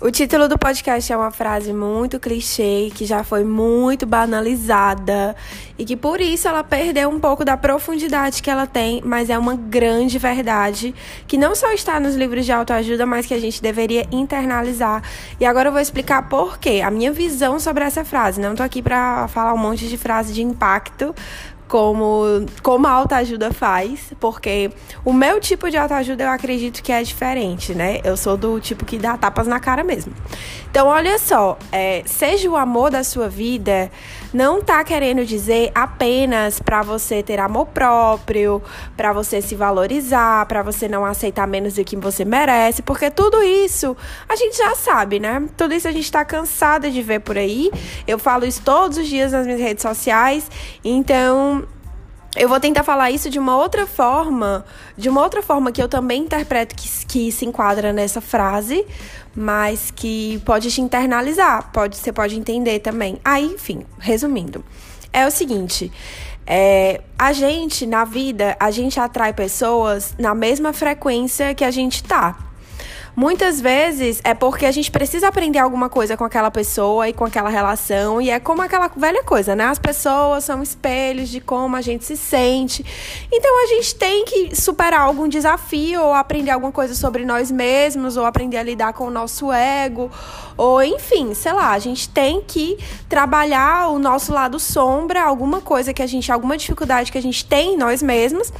O título do podcast é uma frase muito clichê, que já foi muito banalizada e que por isso ela perdeu um pouco da profundidade que ela tem, mas é uma grande verdade que não só está nos livros de autoajuda, mas que a gente deveria internalizar. E agora eu vou explicar por quê, a minha visão sobre essa frase. Não tô aqui para falar um monte de frase de impacto, como, como a autoajuda faz, porque o meu tipo de autoajuda eu acredito que é diferente, né? Eu sou do tipo que dá tapas na cara mesmo. Então, olha só, é, seja o amor da sua vida, não tá querendo dizer apenas para você ter amor próprio, para você se valorizar, para você não aceitar menos do que você merece, porque tudo isso a gente já sabe, né? Tudo isso a gente tá cansada de ver por aí. Eu falo isso todos os dias nas minhas redes sociais, então eu vou tentar falar isso de uma outra forma, de uma outra forma que eu também interpreto que, que se enquadra nessa frase, mas que pode te internalizar, pode, você pode entender também. Aí, enfim, resumindo, é o seguinte. É, a gente, na vida, a gente atrai pessoas na mesma frequência que a gente tá. Muitas vezes é porque a gente precisa aprender alguma coisa com aquela pessoa e com aquela relação, e é como aquela velha coisa, né? As pessoas são espelhos de como a gente se sente. Então a gente tem que superar algum desafio, ou aprender alguma coisa sobre nós mesmos, ou aprender a lidar com o nosso ego, ou enfim, sei lá, a gente tem que trabalhar o nosso lado sombra, alguma coisa que a gente, alguma dificuldade que a gente tem em nós mesmos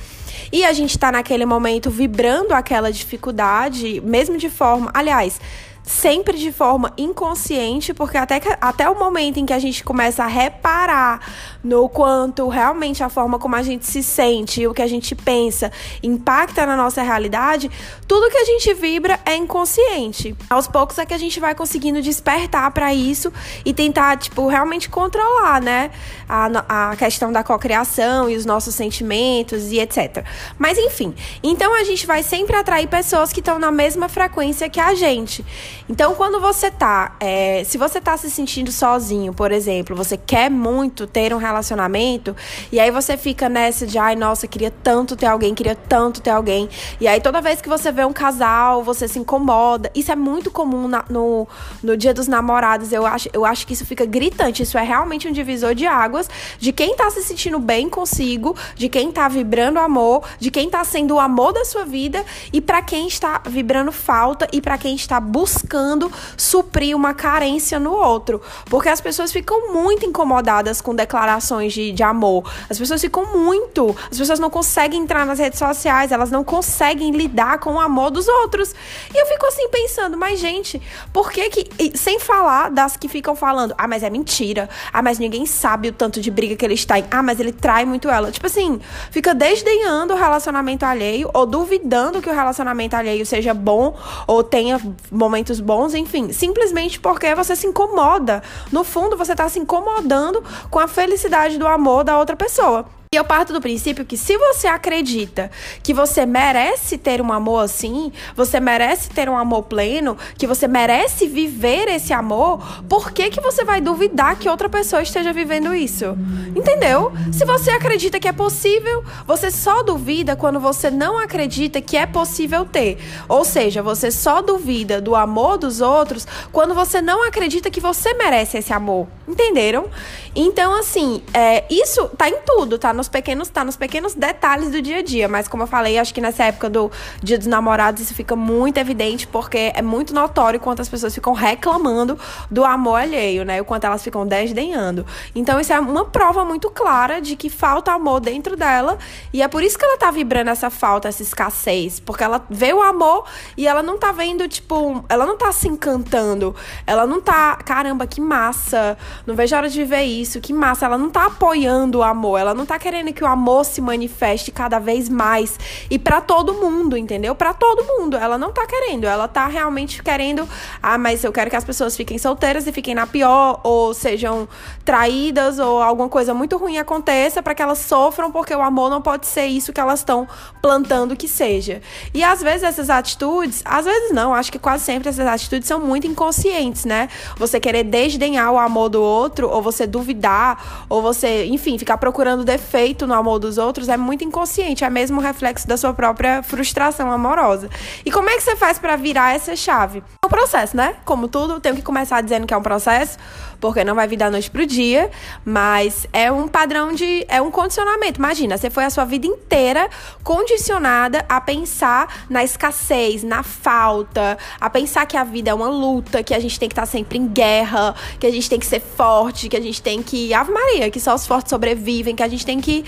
e a gente está naquele momento vibrando aquela dificuldade, mesmo de forma. Aliás, sempre de forma inconsciente, porque até, que, até o momento em que a gente começa a reparar no quanto realmente a forma como a gente se sente e o que a gente pensa impacta na nossa realidade, tudo que a gente vibra é inconsciente. Aos poucos é que a gente vai conseguindo despertar para isso e tentar, tipo, realmente controlar, né? A, a questão da cocriação e os nossos sentimentos e etc. Mas enfim, então a gente vai sempre atrair pessoas que estão na mesma frequência que a gente. Então, quando você tá, é, se você tá se sentindo sozinho, por exemplo, você quer muito ter um relacionamento, e aí você fica nessa de, ai, nossa, queria tanto ter alguém, queria tanto ter alguém. E aí toda vez que você vê um casal, você se incomoda. Isso é muito comum na, no, no dia dos namorados. Eu acho, eu acho que isso fica gritante. Isso é realmente um divisor de águas de quem tá se sentindo bem consigo, de quem tá vibrando amor, de quem tá sendo o amor da sua vida e para quem está vibrando falta e para quem está buscando buscando suprir uma carência no outro. Porque as pessoas ficam muito incomodadas com declarações de, de amor. As pessoas ficam muito. As pessoas não conseguem entrar nas redes sociais, elas não conseguem lidar com o amor dos outros. E eu fico assim pensando, mas gente, por que que. Sem falar das que ficam falando, ah, mas é mentira. Ah, mas ninguém sabe o tanto de briga que ele está em. Ah, mas ele trai muito ela. Tipo assim, fica desdenhando o relacionamento alheio ou duvidando que o relacionamento alheio seja bom ou tenha momentos bons, enfim, simplesmente porque você se incomoda. No fundo, você está se incomodando com a felicidade do amor da outra pessoa. E eu parto do princípio que se você acredita que você merece ter um amor assim, você merece ter um amor pleno, que você merece viver esse amor, por que que você vai duvidar que outra pessoa esteja vivendo isso? Entendeu? Se você acredita que é possível, você só duvida quando você não acredita que é possível ter. Ou seja, você só duvida do amor dos outros quando você não acredita que você merece esse amor. Entenderam? Então, assim, é, isso tá em tudo, tá? Nos pequenos, tá nos pequenos detalhes do dia a dia. Mas como eu falei, acho que nessa época do Dia dos Namorados isso fica muito evidente, porque é muito notório quanto as pessoas ficam reclamando do amor alheio, né? O quanto elas ficam desdenhando. Então, isso é uma prova muito clara de que falta amor dentro dela. E é por isso que ela tá vibrando essa falta, essa escassez. Porque ela vê o amor e ela não tá vendo, tipo, ela não tá se encantando. Ela não tá, caramba, que massa. Não vejo a hora de viver isso, que massa. Ela não tá apoiando o amor. Ela não tá querendo querendo que o amor se manifeste cada vez mais e para todo mundo, entendeu? Para todo mundo. Ela não tá querendo, ela tá realmente querendo, ah, mas eu quero que as pessoas fiquem solteiras e fiquem na pior ou sejam traídas ou alguma coisa muito ruim aconteça para que elas sofram porque o amor não pode ser isso que elas estão plantando que seja. E às vezes essas atitudes, às vezes não, acho que quase sempre essas atitudes são muito inconscientes, né? Você querer desdenhar o amor do outro ou você duvidar ou você, enfim, ficar procurando defeitos feito no amor dos outros é muito inconsciente, é mesmo reflexo da sua própria frustração amorosa. E como é que você faz para virar essa chave? É um processo, né? Como tudo, tenho que começar dizendo que é um processo, porque não vai vir da noite pro dia, mas é um padrão de. é um condicionamento. Imagina, você foi a sua vida inteira condicionada a pensar na escassez, na falta, a pensar que a vida é uma luta, que a gente tem que estar sempre em guerra, que a gente tem que ser forte, que a gente tem que. Ave Maria, que só os fortes sobrevivem, que a gente tem que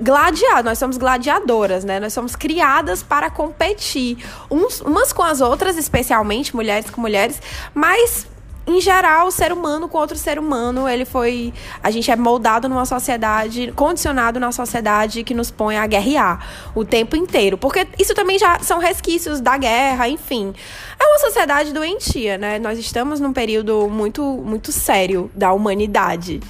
gladiar. Nós somos gladiadoras, né? Nós somos criadas para competir uns, umas com as outras, especialmente mulheres com mulheres, mas em geral, o ser humano com outro ser humano, ele foi. A gente é moldado numa sociedade, condicionado na sociedade que nos põe a guerrear o tempo inteiro. Porque isso também já são resquícios da guerra, enfim. É uma sociedade doentia, né? Nós estamos num período muito, muito sério da humanidade.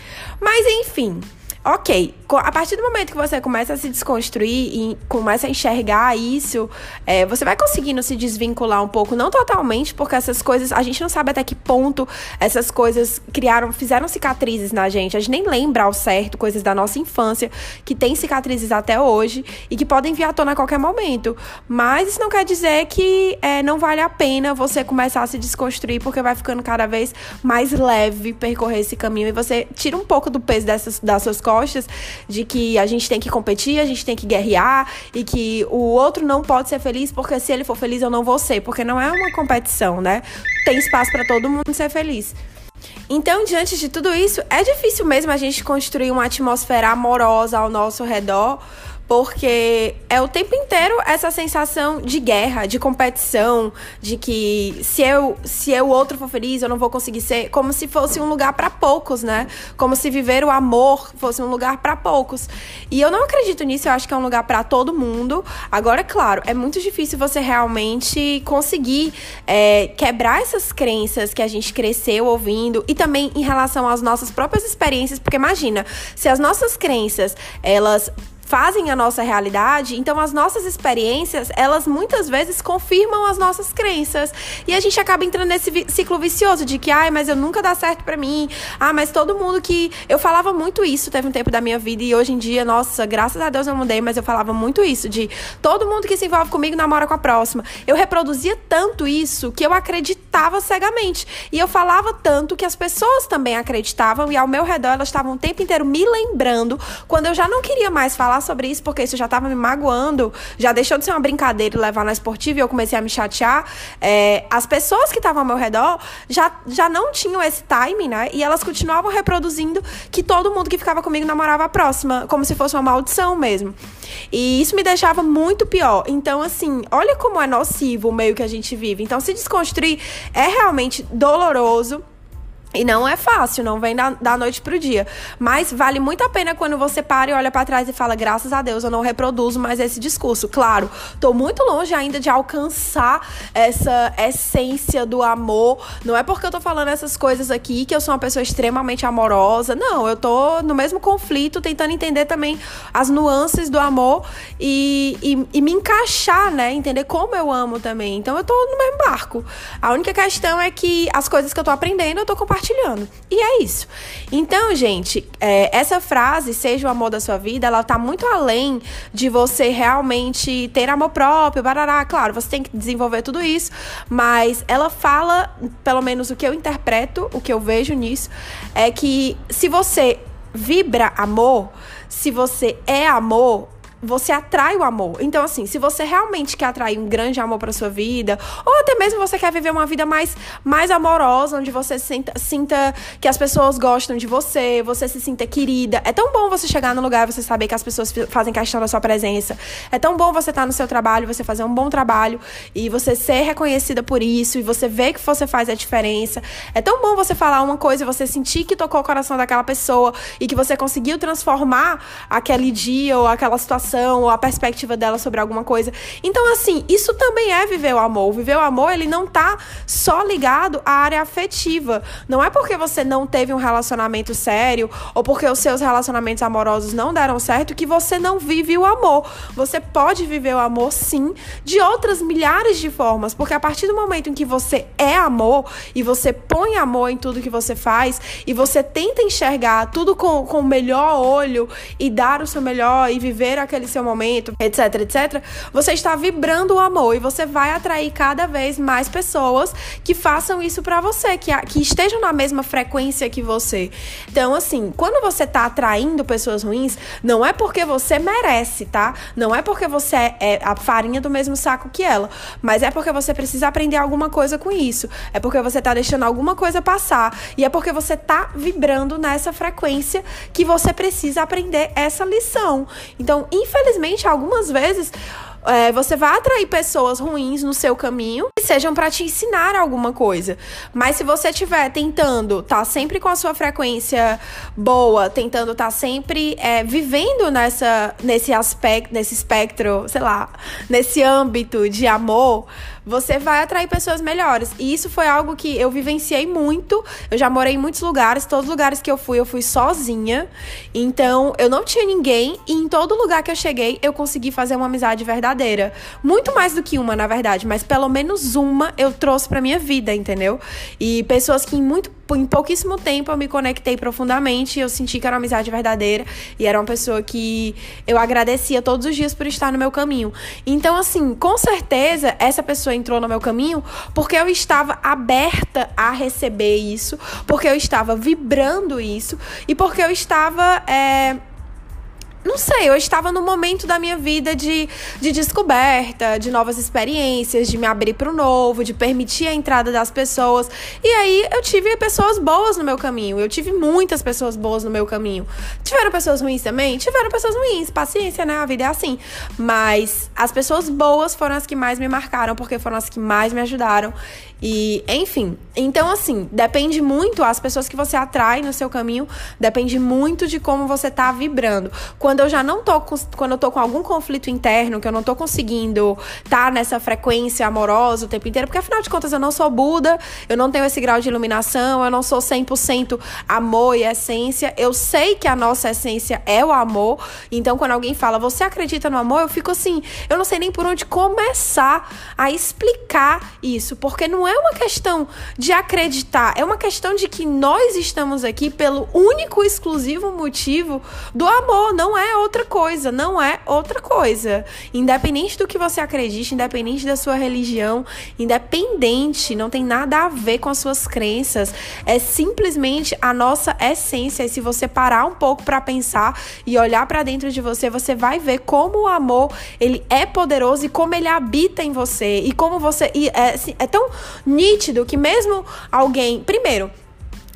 Mas, enfim. Ok, a partir do momento que você começa a se desconstruir e começa a enxergar isso, é, você vai conseguindo se desvincular um pouco, não totalmente, porque essas coisas, a gente não sabe até que ponto essas coisas criaram, fizeram cicatrizes na gente. A gente nem lembra ao certo coisas da nossa infância que tem cicatrizes até hoje e que podem vir à tona a qualquer momento. Mas isso não quer dizer que é, não vale a pena você começar a se desconstruir, porque vai ficando cada vez mais leve percorrer esse caminho e você tira um pouco do peso dessas, das suas costas costas de que a gente tem que competir, a gente tem que guerrear e que o outro não pode ser feliz porque se ele for feliz eu não vou ser, porque não é uma competição, né? Tem espaço para todo mundo ser feliz. Então, diante de tudo isso, é difícil mesmo a gente construir uma atmosfera amorosa ao nosso redor, porque é o tempo inteiro essa sensação de guerra, de competição, de que se eu se eu outro for feliz, eu não vou conseguir ser, como se fosse um lugar para poucos, né? Como se viver o amor fosse um lugar para poucos. E eu não acredito nisso, eu acho que é um lugar para todo mundo. Agora, claro, é muito difícil você realmente conseguir é, quebrar essas crenças que a gente cresceu ouvindo e também em relação às nossas próprias experiências, porque imagina, se as nossas crenças, elas fazem a nossa realidade, então as nossas experiências, elas muitas vezes confirmam as nossas crenças. E a gente acaba entrando nesse ciclo vicioso de que, ai, mas eu nunca dá certo para mim. Ah, mas todo mundo que. Eu falava muito isso, teve um tempo da minha vida, e hoje em dia, nossa, graças a Deus eu mudei, mas eu falava muito isso, de todo mundo que se envolve comigo namora com a próxima. Eu reproduzia tanto isso que eu acreditava cegamente. E eu falava tanto que as pessoas também acreditavam, e ao meu redor elas estavam o tempo inteiro me lembrando, quando eu já não queria mais falar sobre isso porque isso já estava me magoando, já deixou de ser uma brincadeira levar na esportiva e eu comecei a me chatear. É, as pessoas que estavam ao meu redor já, já não tinham esse time, né? E elas continuavam reproduzindo que todo mundo que ficava comigo namorava a próxima, como se fosse uma maldição mesmo. E isso me deixava muito pior. Então, assim, olha como é nocivo o meio que a gente vive. Então, se desconstruir é realmente doloroso. E não é fácil, não vem da, da noite pro dia. Mas vale muito a pena quando você para e olha para trás e fala: graças a Deus eu não reproduzo mais esse discurso. Claro, tô muito longe ainda de alcançar essa essência do amor. Não é porque eu tô falando essas coisas aqui que eu sou uma pessoa extremamente amorosa. Não, eu tô no mesmo conflito, tentando entender também as nuances do amor e, e, e me encaixar, né? Entender como eu amo também. Então eu tô no mesmo barco. A única questão é que as coisas que eu tô aprendendo, eu tô compartilhando compartilhando. E é isso. Então, gente, é, essa frase, seja o amor da sua vida, ela tá muito além de você realmente ter amor próprio, barará. Claro, você tem que desenvolver tudo isso, mas ela fala, pelo menos o que eu interpreto, o que eu vejo nisso, é que se você vibra amor, se você é amor, você atrai o amor. Então, assim, se você realmente quer atrair um grande amor para sua vida, ou até mesmo você quer viver uma vida mais, mais amorosa, onde você sinta, sinta que as pessoas gostam de você, você se sinta querida. É tão bom você chegar no lugar e você saber que as pessoas fazem questão da sua presença. É tão bom você estar no seu trabalho, você fazer um bom trabalho e você ser reconhecida por isso e você ver que você faz a diferença. É tão bom você falar uma coisa e você sentir que tocou o coração daquela pessoa e que você conseguiu transformar aquele dia ou aquela situação ou a perspectiva dela sobre alguma coisa. Então, assim, isso também é viver o amor. Viver o amor, ele não tá só ligado à área afetiva. Não é porque você não teve um relacionamento sério ou porque os seus relacionamentos amorosos não deram certo que você não vive o amor. Você pode viver o amor, sim, de outras milhares de formas. Porque a partir do momento em que você é amor e você põe amor em tudo que você faz e você tenta enxergar tudo com, com o melhor olho e dar o seu melhor e viver aquele seu momento, etc, etc, você está vibrando o amor e você vai atrair cada vez mais pessoas que façam isso para você, que, que estejam na mesma frequência que você. Então, assim, quando você tá atraindo pessoas ruins, não é porque você merece, tá? Não é porque você é, é a farinha do mesmo saco que ela, mas é porque você precisa aprender alguma coisa com isso. É porque você tá deixando alguma coisa passar e é porque você tá vibrando nessa frequência que você precisa aprender essa lição. Então, infelizmente, algumas vezes é, você vai atrair pessoas ruins no seu caminho que sejam para te ensinar alguma coisa. Mas se você estiver tentando tá sempre com a sua frequência boa, tentando estar tá sempre é, vivendo nessa, nesse aspecto, nesse espectro, sei lá, nesse âmbito de amor, você vai atrair pessoas melhores. E isso foi algo que eu vivenciei muito. Eu já morei em muitos lugares, todos os lugares que eu fui, eu fui sozinha. Então, eu não tinha ninguém e em todo lugar que eu cheguei, eu consegui fazer uma amizade verdadeira. Muito mais do que uma, na verdade, mas pelo menos uma eu trouxe para minha vida, entendeu? E pessoas que em muito em pouquíssimo tempo eu me conectei profundamente, eu senti que era uma amizade verdadeira e era uma pessoa que eu agradecia todos os dias por estar no meu caminho. Então, assim, com certeza essa pessoa entrou no meu caminho porque eu estava aberta a receber isso, porque eu estava vibrando isso e porque eu estava. É não sei, eu estava no momento da minha vida de, de descoberta, de novas experiências, de me abrir para o novo, de permitir a entrada das pessoas. E aí eu tive pessoas boas no meu caminho. Eu tive muitas pessoas boas no meu caminho. Tiveram pessoas ruins também? Tiveram pessoas ruins. Paciência, né? A vida é assim. Mas as pessoas boas foram as que mais me marcaram, porque foram as que mais me ajudaram. E, enfim. Então, assim, depende muito, as pessoas que você atrai no seu caminho, depende muito de como você tá vibrando. Quando eu já não tô com, quando eu tô com algum conflito interno, que eu não tô conseguindo tá nessa frequência amorosa o tempo inteiro, porque afinal de contas eu não sou Buda, eu não tenho esse grau de iluminação, eu não sou 100% amor e essência. Eu sei que a nossa essência é o amor. Então, quando alguém fala, você acredita no amor? Eu fico assim, eu não sei nem por onde começar a explicar isso, porque não é é uma questão de acreditar, é uma questão de que nós estamos aqui pelo único e exclusivo motivo do amor, não é outra coisa, não é outra coisa. Independente do que você acredite, independente da sua religião, independente, não tem nada a ver com as suas crenças, é simplesmente a nossa essência. E se você parar um pouco para pensar e olhar para dentro de você, você vai ver como o amor, ele é poderoso e como ele habita em você e como você e é, assim, é tão nítido que mesmo alguém, primeiro,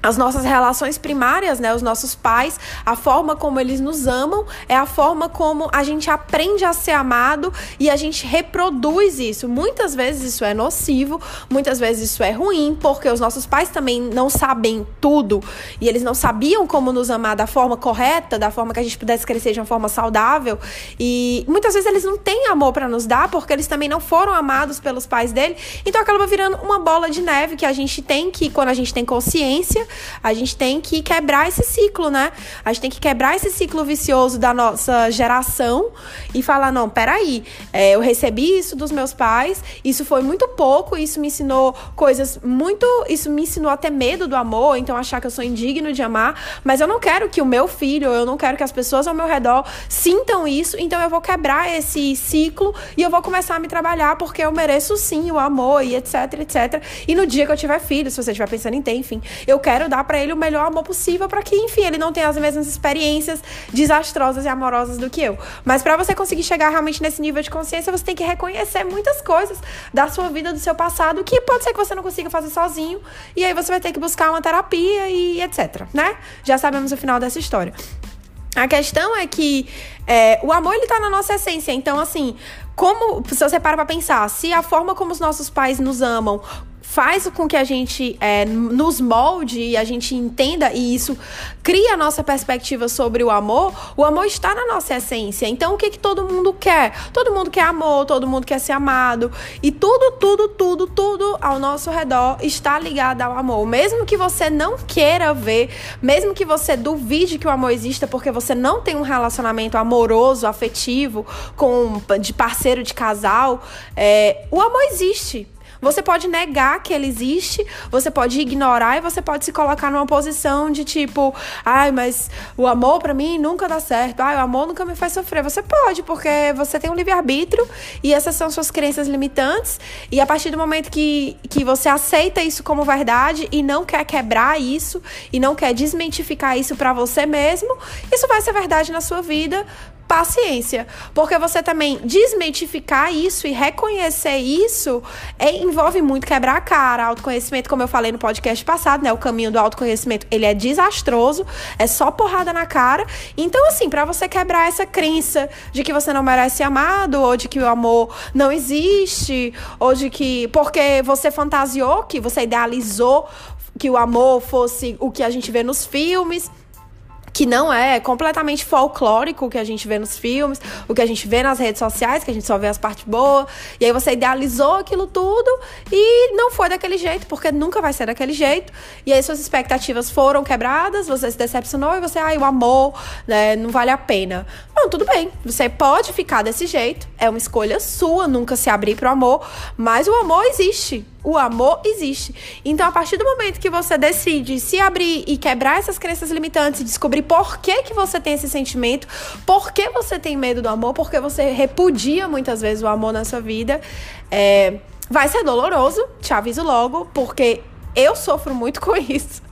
as nossas relações primárias, né, os nossos pais, a forma como eles nos amam é a forma como a gente aprende a ser amado e a gente reproduz isso. Muitas vezes isso é nocivo, muitas vezes isso é ruim, porque os nossos pais também não sabem tudo e eles não sabiam como nos amar da forma correta, da forma que a gente pudesse crescer de uma forma saudável. E muitas vezes eles não têm amor para nos dar porque eles também não foram amados pelos pais dele. Então acaba virando uma bola de neve que a gente tem que, quando a gente tem consciência, a gente tem que quebrar esse ciclo, né? A gente tem que quebrar esse ciclo vicioso da nossa geração e falar: não, peraí, é, eu recebi isso dos meus pais, isso foi muito pouco, isso me ensinou coisas muito. Isso me ensinou até medo do amor, então achar que eu sou indigno de amar, mas eu não quero que o meu filho, eu não quero que as pessoas ao meu redor sintam isso, então eu vou quebrar esse ciclo e eu vou começar a me trabalhar porque eu mereço sim o amor e etc, etc. E no dia que eu tiver filho, se você estiver pensando em ter, enfim, eu quero quero dar para ele o melhor amor possível para que, enfim, ele não tenha as mesmas experiências desastrosas e amorosas do que eu. Mas para você conseguir chegar realmente nesse nível de consciência, você tem que reconhecer muitas coisas da sua vida, do seu passado, que pode ser que você não consiga fazer sozinho, e aí você vai ter que buscar uma terapia e etc, né? Já sabemos o final dessa história. A questão é que é, o amor ele tá na nossa essência. Então, assim, como se você para pra pensar, se a forma como os nossos pais nos amam faz com que a gente é, nos molde e a gente entenda e isso cria a nossa perspectiva sobre o amor, o amor está na nossa essência. Então, o que, que todo mundo quer? Todo mundo quer amor, todo mundo quer ser amado. E tudo, tudo, tudo, tudo ao nosso redor está ligado ao amor. Mesmo que você não queira ver, mesmo que você duvide que o amor exista porque você não tem um relacionamento amoroso, afetivo, com de parceiro de casal, é, o amor existe. Você pode negar que ele existe, você pode ignorar e você pode se colocar numa posição de tipo, ai, mas o amor para mim nunca dá certo. Ai, o amor nunca me faz sofrer. Você pode, porque você tem um livre-arbítrio e essas são suas crenças limitantes. E a partir do momento que, que você aceita isso como verdade e não quer quebrar isso e não quer desmentificar isso para você mesmo, isso vai ser verdade na sua vida paciência. Porque você também desmitificar isso e reconhecer isso é, envolve muito quebrar a cara. Autoconhecimento, como eu falei no podcast passado, né? O caminho do autoconhecimento, ele é desastroso, é só porrada na cara. Então, assim, para você quebrar essa crença de que você não merece ser amado, ou de que o amor não existe, ou de que. Porque você fantasiou, que você idealizou que o amor fosse o que a gente vê nos filmes que não é completamente folclórico o que a gente vê nos filmes, o que a gente vê nas redes sociais, que a gente só vê as partes boas, e aí você idealizou aquilo tudo e não foi daquele jeito, porque nunca vai ser daquele jeito, e aí suas expectativas foram quebradas, você se decepcionou e você, ai, o amor, né, não vale a pena. Não, tudo bem, você pode ficar desse jeito, é uma escolha sua nunca se abrir pro amor, mas o amor existe o amor existe. Então, a partir do momento que você decide se abrir e quebrar essas crenças limitantes e descobrir por que, que você tem esse sentimento, por que você tem medo do amor, porque você repudia muitas vezes o amor na sua vida, é, vai ser doloroso, te aviso logo, porque eu sofro muito com isso.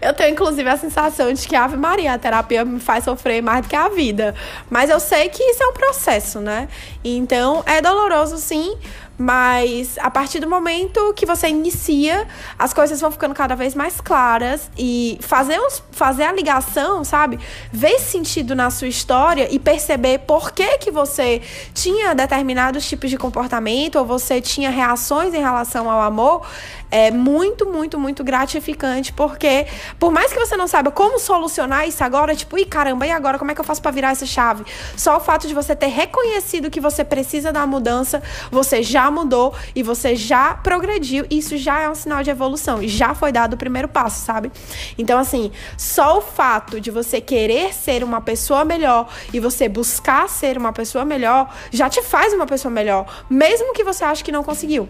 Eu tenho, inclusive, a sensação de que Ave Maria, a terapia me faz sofrer mais do que a vida. Mas eu sei que isso é um processo, né? Então, é doloroso, sim, mas a partir do momento que você inicia, as coisas vão ficando cada vez mais claras e fazer, os, fazer a ligação, sabe? Ver sentido na sua história e perceber por que, que você tinha determinados tipos de comportamento ou você tinha reações em relação ao amor é muito, muito, muito gratificante, porque por mais que você não saiba como solucionar isso agora, tipo, e caramba, e agora como é que eu faço para virar essa chave? Só o fato de você ter reconhecido que você precisa da mudança, você já mudou e você já progrediu, isso já é um sinal de evolução, já foi dado o primeiro passo, sabe? Então, assim, só o fato de você querer ser uma pessoa melhor e você buscar ser uma pessoa melhor já te faz uma pessoa melhor, mesmo que você ache que não conseguiu.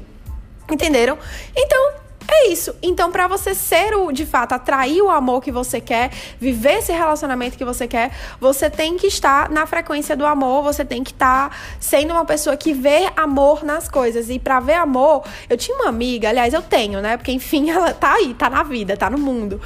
Entenderam? Então, é isso. Então, para você ser o, de fato, atrair o amor que você quer, viver esse relacionamento que você quer, você tem que estar na frequência do amor, você tem que estar sendo uma pessoa que vê amor nas coisas. E para ver amor, eu tinha uma amiga, aliás, eu tenho, né? Porque enfim, ela tá aí, tá na vida, tá no mundo,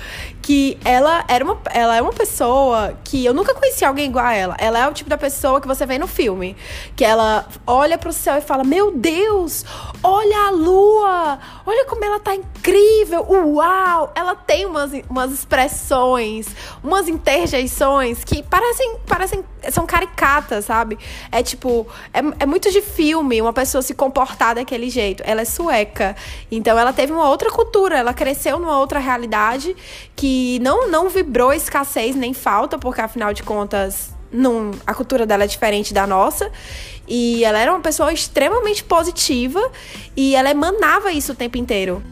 que ela era uma ela é uma pessoa que eu nunca conheci alguém igual a ela. Ela é o tipo da pessoa que você vê no filme, que ela olha pro céu e fala: "Meu Deus, olha a lua! Olha como ela tá incrível! Uau! Ela tem umas, umas expressões, umas interjeições que parecem, parecem. são caricatas, sabe? É tipo. É, é muito de filme uma pessoa se comportar daquele jeito. Ela é sueca. Então ela teve uma outra cultura, ela cresceu numa outra realidade que não, não vibrou escassez nem falta, porque afinal de contas. Não, a cultura dela é diferente da nossa. E ela era uma pessoa extremamente positiva e ela emanava isso o tempo inteiro.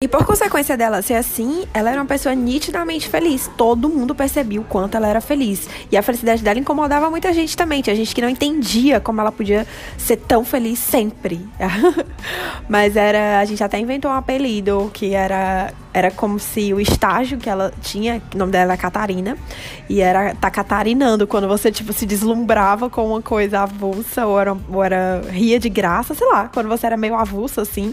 E por consequência dela ser assim, ela era uma pessoa nitidamente feliz. Todo mundo percebia o quanto ela era feliz. E a felicidade dela incomodava muita gente também. Tinha gente que não entendia como ela podia ser tão feliz sempre. Mas era. A gente até inventou um apelido que era. Era como se o estágio que ela tinha, o nome dela era Catarina, e era tá catarinando, quando você, tipo, se deslumbrava com uma coisa avulsa, ou era, ou era ria de graça, sei lá, quando você era meio avulso, assim,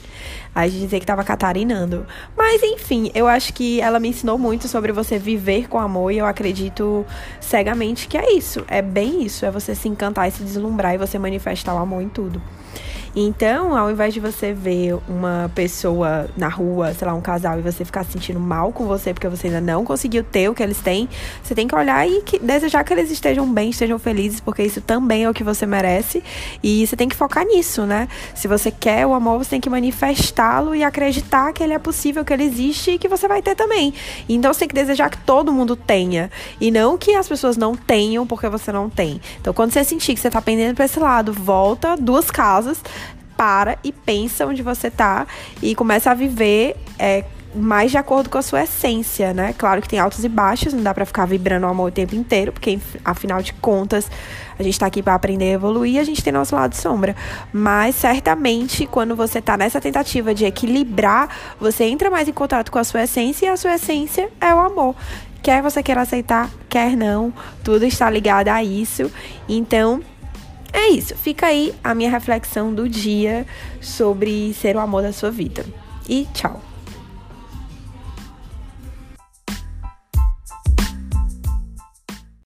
aí dizia que tava catarinando. Mas enfim, eu acho que ela me ensinou muito sobre você viver com amor e eu acredito cegamente que é isso. É bem isso, é você se encantar e se deslumbrar e você manifestar o amor em tudo. Então, ao invés de você ver uma pessoa na rua, sei lá, um casal, e você ficar se sentindo mal com você porque você ainda não conseguiu ter o que eles têm, você tem que olhar e que, desejar que eles estejam bem, estejam felizes, porque isso também é o que você merece. E você tem que focar nisso, né? Se você quer o amor, você tem que manifestá-lo e acreditar que ele é possível, que ele existe e que você vai ter também. Então você tem que desejar que todo mundo tenha. E não que as pessoas não tenham porque você não tem. Então, quando você sentir que você tá pendendo pra esse lado, volta duas casas, para e pensa onde você tá e começa a viver é, mais de acordo com a sua essência, né? Claro que tem altos e baixos, não dá para ficar vibrando o amor o tempo inteiro, porque afinal de contas, a gente tá aqui para aprender a evoluir, a gente tem nosso lado sombra. Mas certamente, quando você tá nessa tentativa de equilibrar, você entra mais em contato com a sua essência e a sua essência é o amor. Quer você queira aceitar, quer não, tudo está ligado a isso. Então, é isso. Fica aí a minha reflexão do dia sobre ser o amor da sua vida. E tchau.